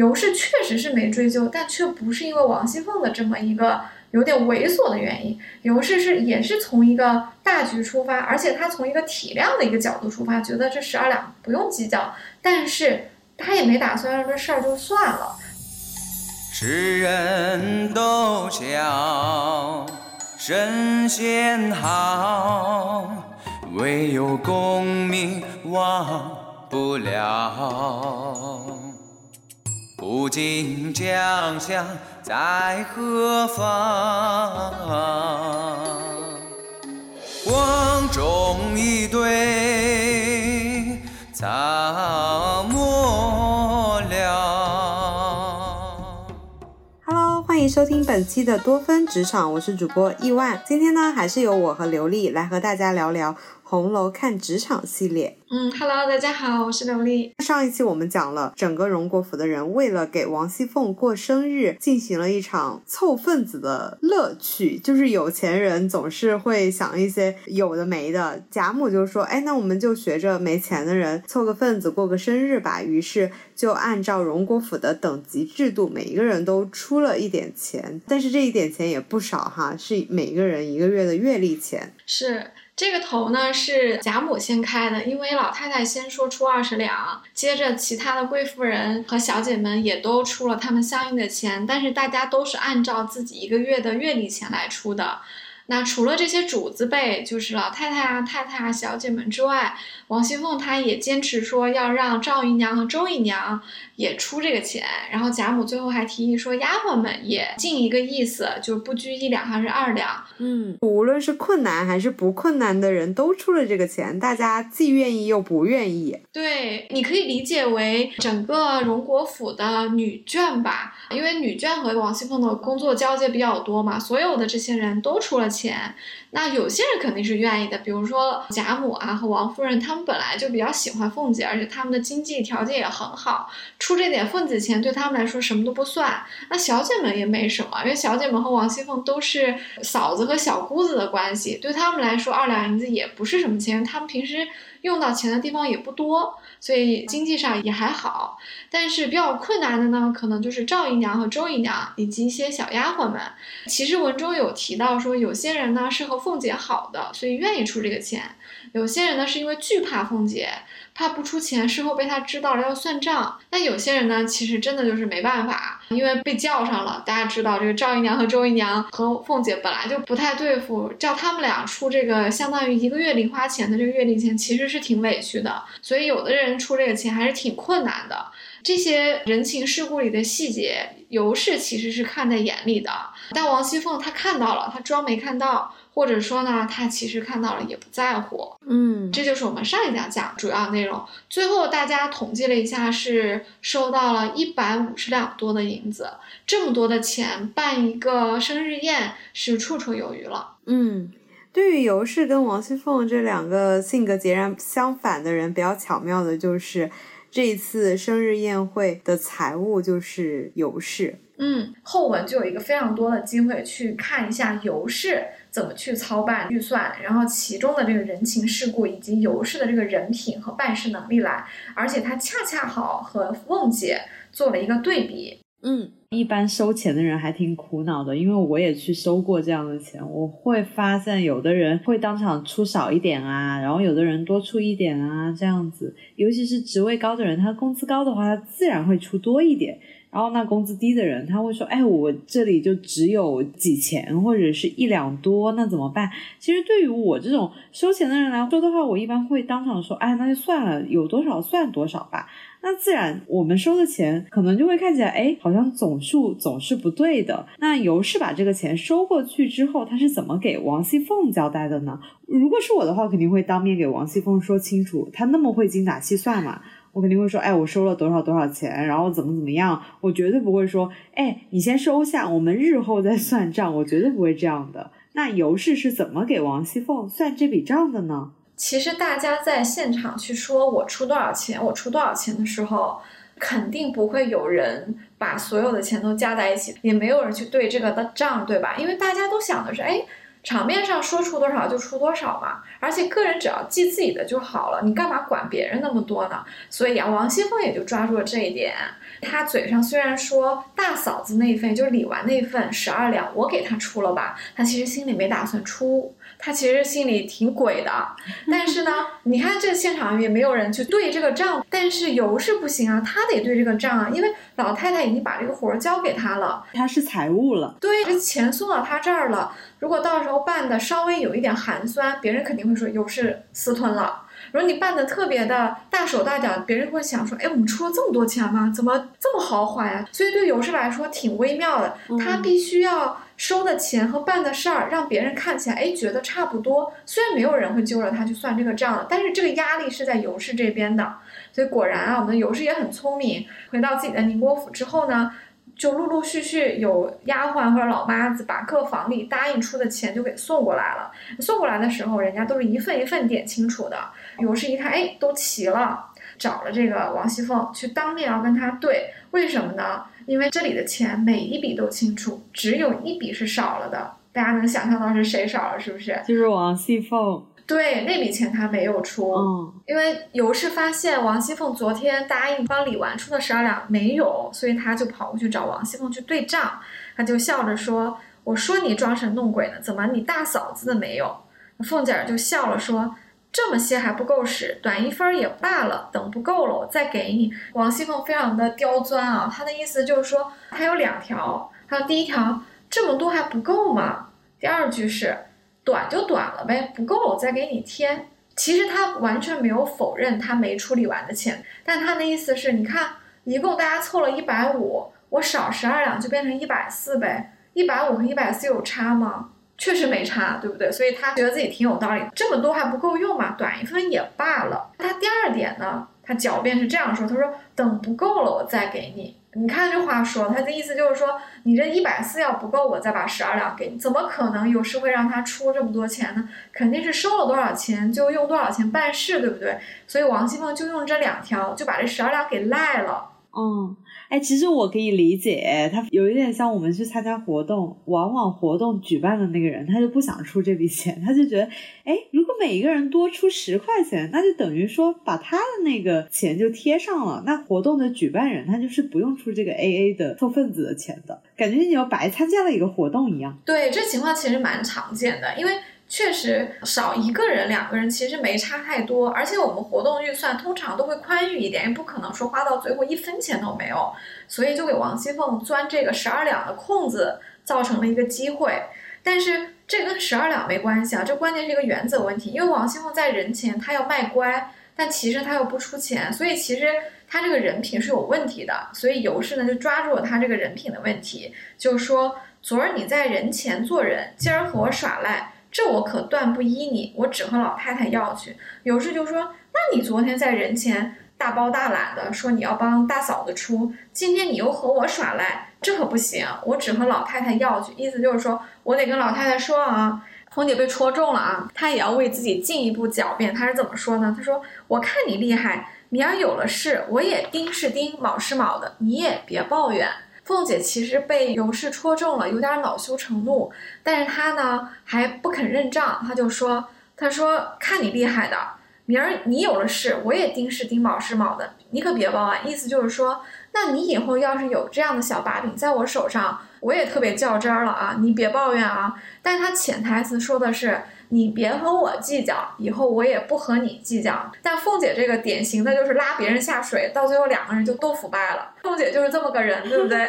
尤氏确实是没追究，但却不是因为王熙凤的这么一个有点猥琐的原因。尤氏是也是从一个大局出发，而且他从一个体谅的一个角度出发，觉得这十二两不用计较，但是他也没打算让这事儿就算了。世人都笑神仙好，唯有功名忘不了。不尽将相在何方？光中一对草没了。Hello，欢迎收听本期的多芬职场，我是主播亿万。今天呢，还是由我和刘丽来和大家聊聊《红楼看职场》系列。嗯，Hello，大家好，我是刘丽。上一期我们讲了整个荣国府的人为了给王熙凤过生日，进行了一场凑份子的乐趣，就是有钱人总是会想一些有的没的。贾母就说：“哎，那我们就学着没钱的人凑个份子过个生日吧。”于是就按照荣国府的等级制度，每一个人都出了一点钱，但是这一点钱也不少哈，是每个人一个月的月例钱。是这个头呢，是贾母先开的，因为老太太先说出二十两，接着其他的贵妇人和小姐们也都出了他们相应的钱，但是大家都是按照自己一个月的月例钱来出的。那除了这些主子辈，就是老太太啊、太太啊、小姐们之外，王熙凤她也坚持说要让赵姨娘和周姨娘也出这个钱。然后贾母最后还提议说，丫鬟们也尽一个意思，就是不拘一两还是二两。嗯，无论是困难还是不困难的人都出了这个钱，大家既愿意又不愿意。对，你可以理解为整个荣国府的女眷吧，因为女眷和王熙凤的工作交接比较多嘛，所有的这些人都出了钱。那有些人肯定是愿意的，比如说贾母啊和王夫人，他们本来就比较喜欢凤姐，而且他们的经济条件也很好，出这点份子钱对他们来说什么都不算。那小姐们也没什么，因为小姐们和王熙凤都是嫂子和小姑子的关系，对他们来说二两银子也不是什么钱，他们平时用到钱的地方也不多，所以经济上也还好。但是比较困难的呢，可能就是赵姨娘和周姨娘以及一些小丫鬟们。其实文中有提到说，有些人呢是和凤姐好的，所以愿意出这个钱；有些人呢是因为惧怕凤姐，怕不出钱，事后被她知道了要算账。那有些人呢，其实真的就是没办法，因为被叫上了。大家知道，这个赵姨娘和周姨娘和凤姐本来就不太对付，叫他们俩出这个相当于一个月零花钱的这个月例钱，其实是挺委屈的。所以有的人出这个钱还是挺困难的。这些人情世故里的细节，尤氏其实是看在眼里的，但王熙凤她看到了，她装没看到，或者说呢，他其实看到了也不在乎。嗯，这就是我们上一讲讲主要内容。最后大家统计了一下，是收到了一百五十两多的银子，这么多的钱办一个生日宴是绰绰有余了。嗯。对于尤氏跟王熙凤这两个性格截然相反的人，比较巧妙的就是。这一次生日宴会的财务就是尤氏，嗯，后文就有一个非常多的机会去看一下尤氏怎么去操办预算，然后其中的这个人情世故以及尤氏的这个人品和办事能力来，而且他恰恰好和凤姐做了一个对比。嗯，一般收钱的人还挺苦恼的，因为我也去收过这样的钱，我会发现有的人会当场出少一点啊，然后有的人多出一点啊，这样子。尤其是职位高的人，他工资高的话，他自然会出多一点。然后那工资低的人，他会说：“哎，我这里就只有几钱或者是一两多，那怎么办？”其实对于我这种收钱的人来说的话，我一般会当场说：“哎，那就算了，有多少算多少吧。”那自然我们收的钱可能就会看起来，哎，好像总数总是不对的。那尤氏把这个钱收过去之后，他是怎么给王熙凤交代的呢？如果是我的话，肯定会当面给王熙凤说清楚。他那么会精打细算嘛，我肯定会说，哎，我收了多少多少钱，然后怎么怎么样。我绝对不会说，哎，你先收下，我们日后再算账。我绝对不会这样的。那尤氏是怎么给王熙凤算这笔账的呢？其实大家在现场去说我出多少钱，我出多少钱的时候，肯定不会有人把所有的钱都加在一起，也没有人去对这个的账，对吧？因为大家都想的是，哎，场面上说出多少就出多少嘛，而且个人只要记自己的就好了，你干嘛管别人那么多呢？所以啊，王熙凤也就抓住了这一点。她嘴上虽然说大嫂子那一份，就是李纨那份十二两，我给她出了吧，她其实心里没打算出。他其实心里挺鬼的，但是呢，你看这现场也没有人去对这个账，但是尤氏不行啊，他得对这个账啊，因为老太太已经把这个活儿交给他了，他是财务了，对，这钱送到他这儿了，如果到时候办的稍微有一点寒酸，别人肯定会说尤氏私吞了；如果你办的特别的大手大脚，别人会想说，哎，我们出了这么多钱吗？怎么这么豪华呀？所以对游氏来说挺微妙的，他必须要。收的钱和办的事儿，让别人看起来哎觉得差不多。虽然没有人会揪着他去算这个账，但是这个压力是在游氏这边的。所以果然啊，我们的尤氏也很聪明。回到自己的宁波府之后呢，就陆陆续续有丫鬟或者老妈子把各房里答应出的钱就给送过来了。送过来的时候，人家都是一份一份点清楚的。尤氏一看，哎，都齐了，找了这个王熙凤去当面要跟他对。为什么呢？因为这里的钱每一笔都清楚，只有一笔是少了的。大家能想象到是谁少了，是不是？就是王熙凤。对，那笔钱他没有出。嗯。因为尤氏发现王熙凤昨天答应帮李纨出的十二两没有，所以他就跑过去找王熙凤去对账。他就笑着说：“我说你装神弄鬼呢，怎么你大嫂子的没有？”凤姐儿就笑了说。这么些还不够使，短一分也罢了。等不够了，我再给你。王熙凤非常的刁钻啊，她的意思就是说，她有两条。她说第一条，这么多还不够吗？第二句是，短就短了呗，不够我再给你添。其实他完全没有否认他没处理完的钱，但他的意思是，你看，一共大家凑了一百五，我少十二两就变成一百四呗，一百五和一百四有差吗？确实没差，对不对？所以他觉得自己挺有道理。这么多还不够用嘛？短一分也罢了。他第二点呢，他狡辩是这样说：“他说等不够了，我再给你。”你看这话说，他的意思就是说，你这一百四要不够，我再把十二两给你。怎么可能有事会让他出这么多钱呢？肯定是收了多少钱就用多少钱办事，对不对？所以王熙凤就用这两条，就把这十二两给赖了。嗯。哎，其实我可以理解，他有一点像我们去参加活动，往往活动举办的那个人，他就不想出这笔钱，他就觉得，哎，如果每一个人多出十块钱，那就等于说把他的那个钱就贴上了，那活动的举办人他就是不用出这个 A A 的凑份子的钱的，感觉你要白参加了一个活动一样。对，这情况其实蛮常见的，因为。确实少一个人、两个人其实没差太多，而且我们活动预算通常都会宽裕一点，也不可能说花到最后一分钱都没有，所以就给王熙凤钻这个十二两的空子造成了一个机会。但是这跟十二两没关系啊，这关键是一个原则问题，因为王熙凤在人前她要卖乖，但其实她又不出钱，所以其实她这个人品是有问题的。所以尤氏呢就抓住了她这个人品的问题，就说昨儿你在人前做人，今儿和我耍赖。这我可断不依你，我只和老太太要去。有事就说，那你昨天在人前大包大揽的说你要帮大嫂子出，今天你又和我耍赖，这可不行，我只和老太太要去。意思就是说我得跟老太太说啊，红姐被戳中了啊，她也要为自己进一步狡辩。她是怎么说呢？她说，我看你厉害，你要有了事，我也丁是丁，卯是卯的，你也别抱怨。凤姐其实被尤氏戳中了，有点恼羞成怒，但是她呢还不肯认账，她就说：“她说看你厉害的，明儿你有了事，我也丁是丁，卯是卯的，你可别报案。”意思就是说，那你以后要是有这样的小把柄在我手上，我也特别较真儿了啊，你别抱怨啊。但是她潜台词说的是。你别和我计较，以后我也不和你计较。但凤姐这个典型的就是拉别人下水，到最后两个人就都腐败了。凤姐就是这么个人，对不对？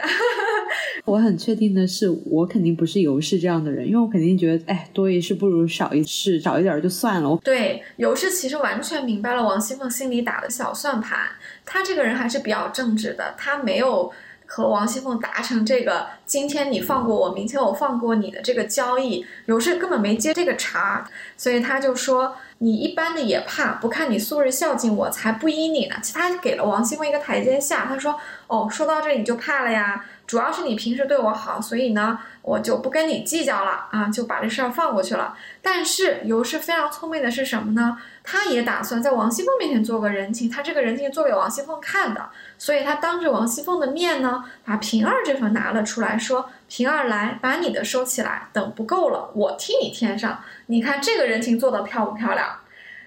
我很确定的是，我肯定不是尤氏这样的人，因为我肯定觉得，哎，多一事不如少一事，少一点就算了。对，尤氏其实完全明白了王熙凤心里打的小算盘，她这个人还是比较正直的，她没有。和王熙凤达成这个今天你放过我，明天我放过你的这个交易，尤氏根本没接这个茬，所以他就说你一般的也怕，不看你素日孝敬，我才不依你呢。其他给了王熙凤一个台阶下，他说哦，说到这你就怕了呀，主要是你平时对我好，所以呢我就不跟你计较了啊，就把这事儿放过去了。但是尤氏非常聪明的是什么呢？他也打算在王熙凤面前做个人情，他这个人情做给王熙凤看的。所以他当着王熙凤的面呢，把平儿这份拿了出来，说：“平儿来，把你的收起来，等不够了，我替你添上。你看这个人情做得漂不漂亮？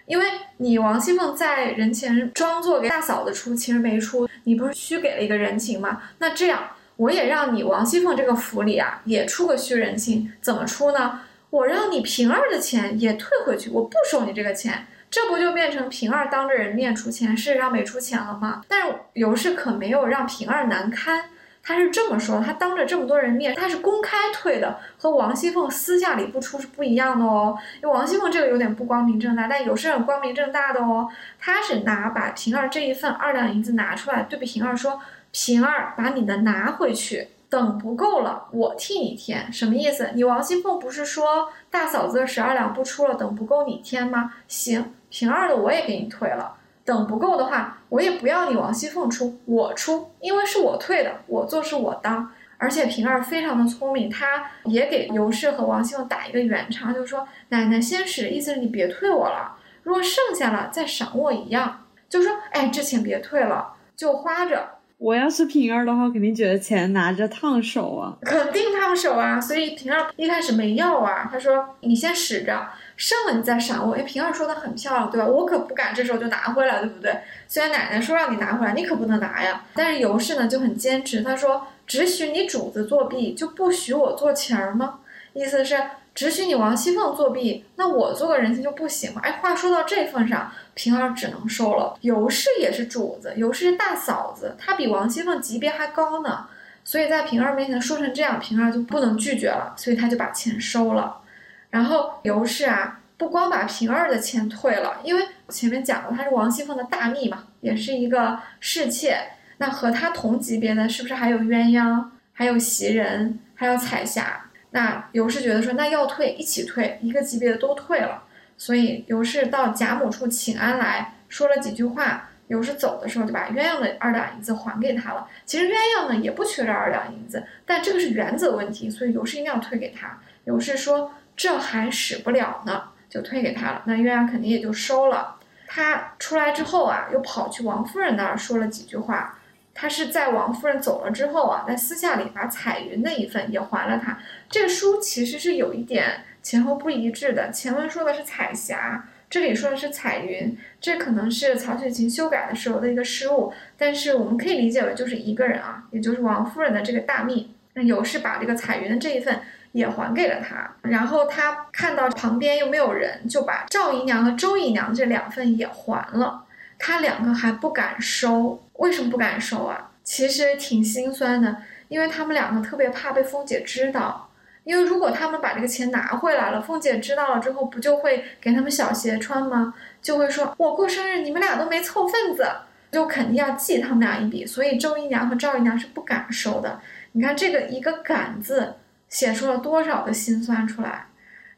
因为你王熙凤在人前装作给大嫂子出，其实没出，你不是虚给了一个人情吗？那这样，我也让你王熙凤这个府里啊，也出个虚人情，怎么出呢？我让你平儿的钱也退回去，我不收你这个钱。”这不就变成平儿当着人面出钱，事实上没出钱了吗？但是尤氏可没有让平儿难堪，他是这么说：他当着这么多人面，他是公开退的，和王熙凤私下里不出是不一样的哦。因为王熙凤这个有点不光明正大，但尤氏很光明正大的哦。他是拿把平儿这一份二两银子拿出来，对比平儿说：“平儿，把你的拿回去。”等不够了，我替你添，什么意思？你王熙凤不是说大嫂子的十二两不出了，等不够你添吗？行，平儿的我也给你退了。等不够的话，我也不要你王熙凤出，我出，因为是我退的，我做是我当。而且平儿非常的聪明，她也给尤氏和王熙凤打一个圆场，就说奶奶先使，意思是你别退我了，如果剩下了再赏我一样，就说哎，这钱别退了，就花着。我要是平儿的话，肯定觉得钱拿着烫手啊，肯定烫手啊。所以平儿一开始没要啊，他说你先使着，剩了你再赏我。哎，平儿说的很漂亮，对吧？我可不敢这时候就拿回来，对不对？虽然奶奶说让你拿回来，你可不能拿呀。但是尤氏呢就很坚持，他说只许你主子作弊，就不许我做钱儿吗？意思是。只许你王熙凤作弊，那我做个人情就不行吗？哎，话说到这份上，平儿只能收了。尤氏也是主子，尤氏是大嫂子，她比王熙凤级别还高呢。所以在平儿面前说成这样，平儿就不能拒绝了，所以她就把钱收了。然后尤氏啊，不光把平儿的钱退了，因为前面讲了，她是王熙凤的大秘嘛，也是一个侍妾。那和她同级别的是不是还有鸳鸯，还有袭人，还有彩霞？那尤氏觉得说，那要退一起退，一个级别的都退了，所以尤氏到贾母处请安来说了几句话。尤氏走的时候就把鸳鸯的二两银子还给他了。其实鸳鸯呢也不缺这二两银子，但这个是原则问题，所以尤氏一定要退给他。尤氏说这还使不了呢，就退给他了。那鸳鸯肯定也就收了。他出来之后啊，又跑去王夫人那儿说了几句话。他是在王夫人走了之后啊，在私下里把彩云的一份也还了他。这个书其实是有一点前后不一致的，前文说的是彩霞，这里说的是彩云，这可能是曹雪芹修改的时候的一个失误。但是我们可以理解为就是一个人啊，也就是王夫人的这个大秘。那尤氏把这个彩云的这一份也还给了他，然后他看到旁边又没有人，就把赵姨娘和周姨娘这两份也还了。他两个还不敢收。为什么不敢收啊？其实挺心酸的，因为他们两个特别怕被凤姐知道。因为如果他们把这个钱拿回来了，凤姐知道了之后，不就会给他们小鞋穿吗？就会说我过生日，你们俩都没凑份子，就肯定要记他们俩一笔。所以周姨娘和赵姨娘是不敢收的。你看这个一个“敢”字，写出了多少的心酸出来。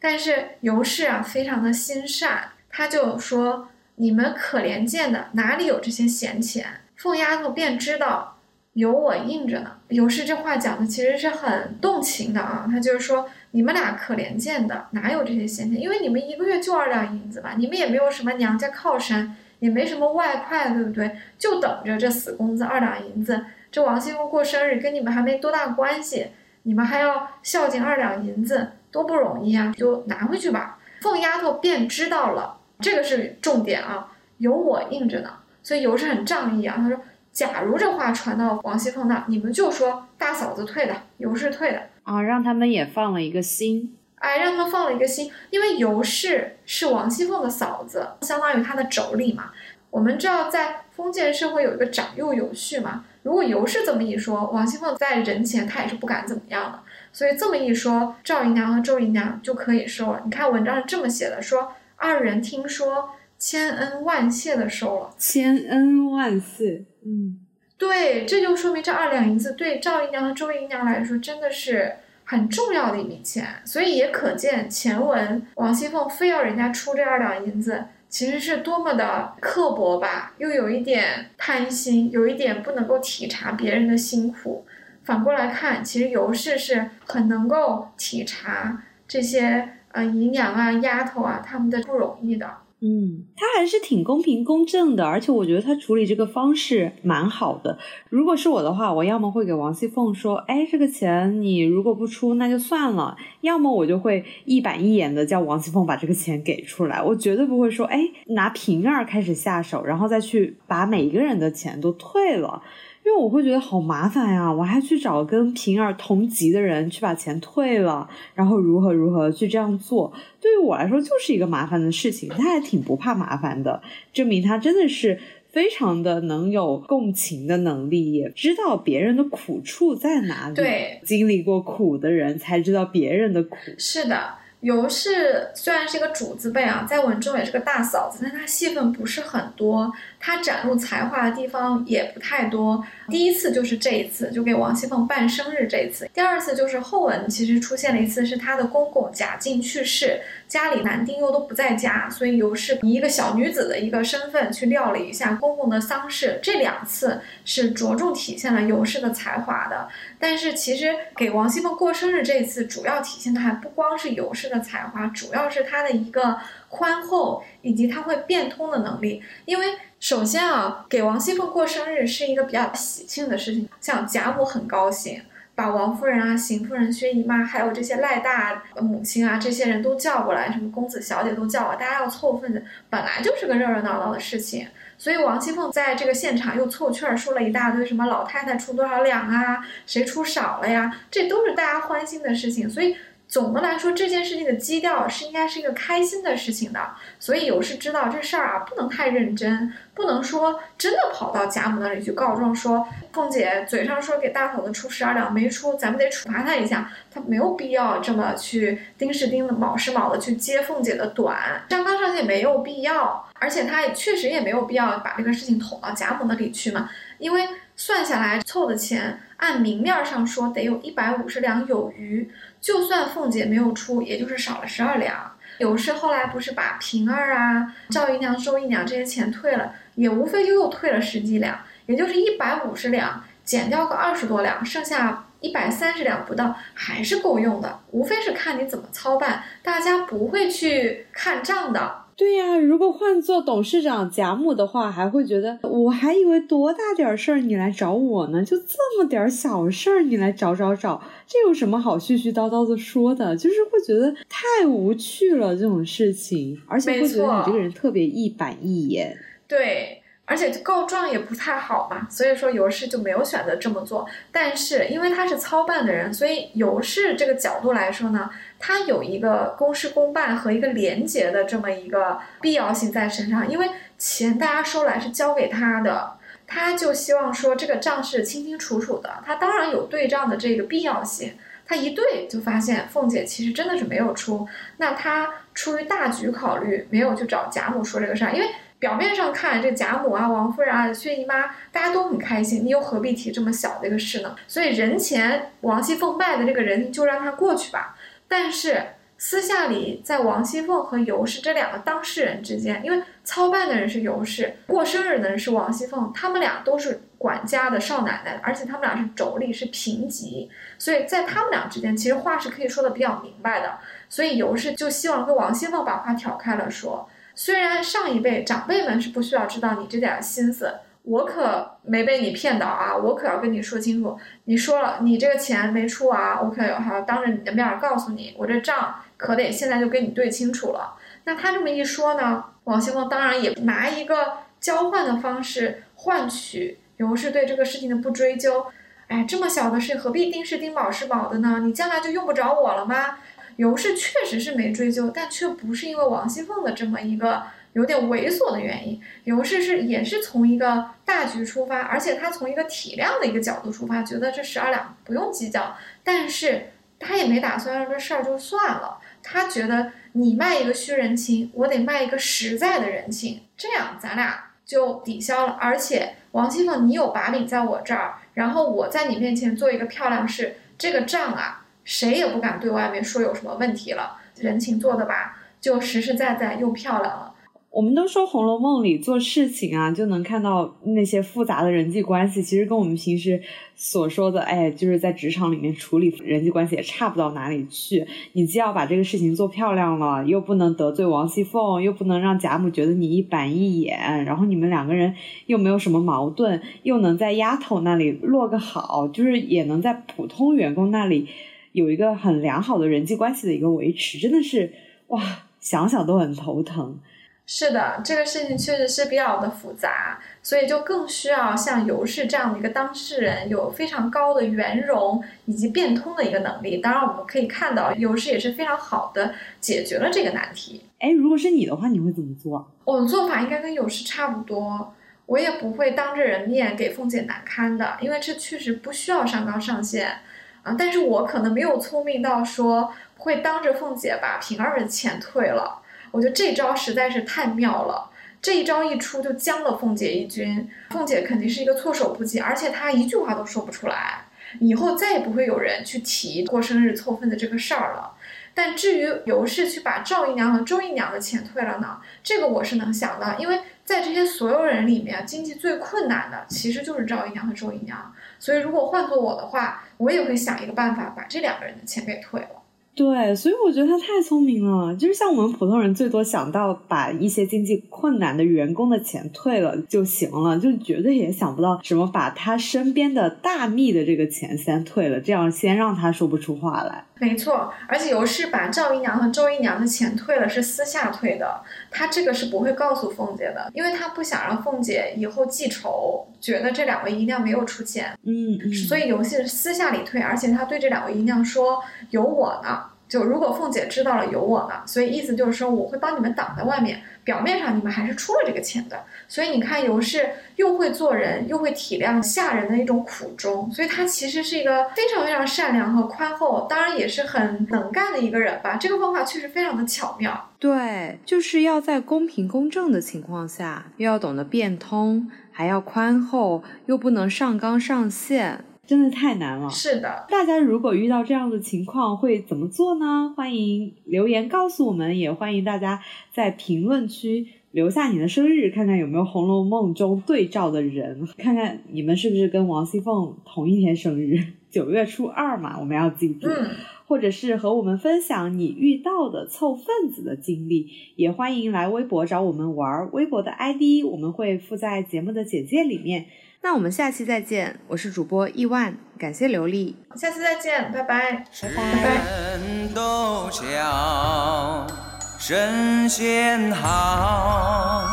但是尤氏啊，非常的心善，他就说：“你们可怜见的，哪里有这些闲钱？”凤丫头便知道有我应着呢。尤氏这话讲的其实是很动情的啊，他就是说你们俩可怜见的，哪有这些闲钱？因为你们一个月就二两银子吧，你们也没有什么娘家靠山，也没什么外快，对不对？就等着这死工资二两银子。这王熙凤过生日跟你们还没多大关系，你们还要孝敬二两银子，多不容易啊！就拿回去吧。凤丫头便知道了，这个是重点啊，有我应着呢。所以尤氏很仗义啊，他说：“假如这话传到王熙凤那，你们就说大嫂子退的，尤氏退的啊，让他们也放了一个心，哎，让他们放了一个心，因为尤氏是王熙凤的嫂子，相当于她的妯娌嘛。我们知道在封建社会有一个长幼有序嘛，如果尤氏这么一说，王熙凤在人前她也是不敢怎么样的，所以这么一说，赵姨娘和周姨娘就可以说了。你看文章是这么写的，说二人听说。”千恩万谢的收了，千恩万谢，嗯，对，这就说明这二两银子对赵姨娘和周姨娘来说真的是很重要的一笔钱，所以也可见前文王熙凤非要人家出这二两银子，其实是多么的刻薄吧，又有一点贪心，有一点不能够体察别人的辛苦。反过来看，其实尤氏是很能够体察这些呃姨娘啊、丫头啊他们的不容易的。嗯，他还是挺公平公正的，而且我觉得他处理这个方式蛮好的。如果是我的话，我要么会给王熙凤说：“哎，这个钱你如果不出，那就算了。”要么我就会一板一眼的叫王熙凤把这个钱给出来，我绝对不会说：“哎，拿平儿开始下手，然后再去把每一个人的钱都退了。”因为我会觉得好麻烦呀，我还去找跟平儿同级的人去把钱退了，然后如何如何去这样做，对于我来说就是一个麻烦的事情。他还挺不怕麻烦的，证明他真的是非常的能有共情的能力，也知道别人的苦处在哪里。对，经历过苦的人才知道别人的苦。是的。尤氏虽然是一个主字辈啊，在文中也是个大嫂子，但她戏份不是很多，她展露才华的地方也不太多。第一次就是这一次，就给王熙凤办生日这一次。第二次就是后文其实出现了一次，是她的公公贾敬去世，家里男丁又都不在家，所以尤氏以一个小女子的一个身份去料理一下公公的丧事。这两次是着重体现了尤氏的才华的。但是其实给王熙凤过生日这一次，主要体现的还不光是尤氏的才华，主要是她的一个宽厚以及他会变通的能力。因为首先啊，给王熙凤过生日是一个比较喜庆的事情，像贾母很高兴，把王夫人啊、邢夫人、薛姨妈，还有这些赖大母亲啊这些人都叫过来，什么公子小姐都叫啊，大家要凑份子，本来就是个热热闹闹的事情。所以王熙凤在这个现场又凑趣儿说了一大堆，什么老太太出多少两啊，谁出少了呀，这都是大家欢心的事情。所以总的来说，这件事情的基调是应该是一个开心的事情的。所以有事知道这事儿啊，不能太认真，不能说真的跑到贾母那里去告状，说凤姐嘴上说给大嫂子出十二两没出，咱们得处罚她一下。她没有必要这么去盯是盯的，卯是卯的去揭凤姐的短，上纲上线没有必要。而且他也确实也没有必要把这个事情捅到贾母那里去嘛，因为算下来凑的钱，按明面上说得有一百五十两有余，就算凤姐没有出，也就是少了十二两。尤氏后来不是把平儿啊、赵姨娘、周姨娘这些钱退了，也无非就又退了十几两，也就是一百五十两减掉个二十多两，剩下一百三十两不到，还是够用的。无非是看你怎么操办，大家不会去看账的。对呀，如果换做董事长贾母的话，还会觉得我还以为多大点事儿你来找我呢，就这么点小事儿你来找找找，这有什么好絮絮叨叨的说的？就是会觉得太无趣了这种事情，而且会觉得你这个人特别一板一眼。对。而且告状也不太好嘛，所以说尤氏就没有选择这么做。但是因为他是操办的人，所以尤氏这个角度来说呢，他有一个公事公办和一个廉洁的这么一个必要性在身上。因为钱大家收来是交给他的，他就希望说这个账是清清楚楚的。他当然有对账的这个必要性。他一对就发现凤姐其实真的是没有出，那他出于大局考虑，没有去找贾母说这个事儿，因为。表面上看，这贾母啊、王夫人啊、薛姨妈，大家都很开心，你又何必提这么小的一个事呢？所以人前王熙凤拜的这个人就让他过去吧。但是私下里，在王熙凤和尤氏这两个当事人之间，因为操办的人是尤氏，过生日的人是王熙凤，他们俩都是管家的少奶奶，而且他们俩是妯娌，是平级，所以在他们俩之间，其实话是可以说的比较明白的。所以尤氏就希望跟王熙凤把话挑开了说。虽然上一辈长辈们是不需要知道你这点心思，我可没被你骗倒啊！我可要跟你说清楚，你说了你这个钱没出啊，我可还要当着你的面告诉你，我这账可得现在就跟你对清楚了。那他这么一说呢，王熙凤当然也拿一个交换的方式换取尤氏对这个事情的不追究。哎，这么小的事何必丁是丁卯是卯的呢？你将来就用不着我了吗？尤氏确实是没追究，但却不是因为王熙凤的这么一个有点猥琐的原因。尤氏是也是从一个大局出发，而且他从一个体谅的一个角度出发，觉得这十二两不用计较。但是他也没打算让这事儿就算了，他觉得你卖一个虚人情，我得卖一个实在的人情，这样咱俩就抵消了。而且王熙凤，你有把柄在我这儿，然后我在你面前做一个漂亮事，这个账啊。谁也不敢对外面说有什么问题了，人情做的吧，就实实在在又漂亮了。我们都说《红楼梦》里做事情啊，就能看到那些复杂的人际关系，其实跟我们平时所说的，哎，就是在职场里面处理人际关系也差不到哪里去。你既要把这个事情做漂亮了，又不能得罪王熙凤，又不能让贾母觉得你一板一眼，然后你们两个人又没有什么矛盾，又能在丫头那里落个好，就是也能在普通员工那里有一个很良好的人际关系的一个维持，真的是哇，想想都很头疼。是的，这个事情确实是比较的复杂，所以就更需要像尤氏这样的一个当事人，有非常高的圆融以及变通的一个能力。当然，我们可以看到尤氏也是非常好的解决了这个难题。哎，如果是你的话，你会怎么做？我的做法应该跟尤氏差不多，我也不会当着人面给凤姐难堪的，因为这确实不需要上纲上线啊。但是我可能没有聪明到说会当着凤姐把平儿的钱退了。我觉得这招实在是太妙了，这一招一出就将了凤姐一军，凤姐肯定是一个措手不及，而且她一句话都说不出来，以后再也不会有人去提过生日凑份子这个事儿了。但至于尤氏去把赵姨娘和周姨娘的钱退了呢，这个我是能想到，因为在这些所有人里面，经济最困难的其实就是赵姨娘和周姨娘，所以如果换做我的话，我也会想一个办法把这两个人的钱给退了。对，所以我觉得他太聪明了。就是像我们普通人，最多想到把一些经济困难的员工的钱退了就行了，就绝对也想不到什么把他身边的大秘的这个钱先退了，这样先让他说不出话来。没错，而且尤氏把赵姨娘和周姨娘的钱退了，是私下退的，他这个是不会告诉凤姐的，因为他不想让凤姐以后记仇，觉得这两位姨娘没有出钱。嗯嗯，所以游戏是私下里退，而且他对这两位姨娘说有我呢。就如果凤姐知道了有我呢，所以意思就是说我会帮你们挡在外面，表面上你们还是出了这个钱的。所以你看尤氏又会做人，又会体谅下人的一种苦衷，所以她其实是一个非常非常善良和宽厚，当然也是很能干的一个人吧。这个方法确实非常的巧妙。对，就是要在公平公正的情况下，又要懂得变通，还要宽厚，又不能上纲上线。真的太难了。是的，大家如果遇到这样的情况会怎么做呢？欢迎留言告诉我们，也欢迎大家在评论区留下你的生日，看看有没有《红楼梦》中对照的人，看看你们是不是跟王熙凤同一天生日，九月初二嘛，我们要记住。嗯，或者是和我们分享你遇到的凑份子的经历，也欢迎来微博找我们玩，微博的 ID 我们会附在节目的简介里面。那我们下期再见，我是主播亿万，感谢刘丽，下次再见，拜拜，拜拜。人都笑神仙好，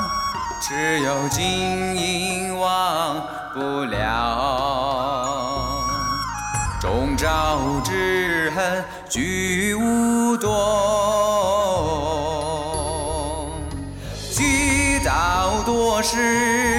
只有金银忘不了。中招之恨俱无多，积道多时。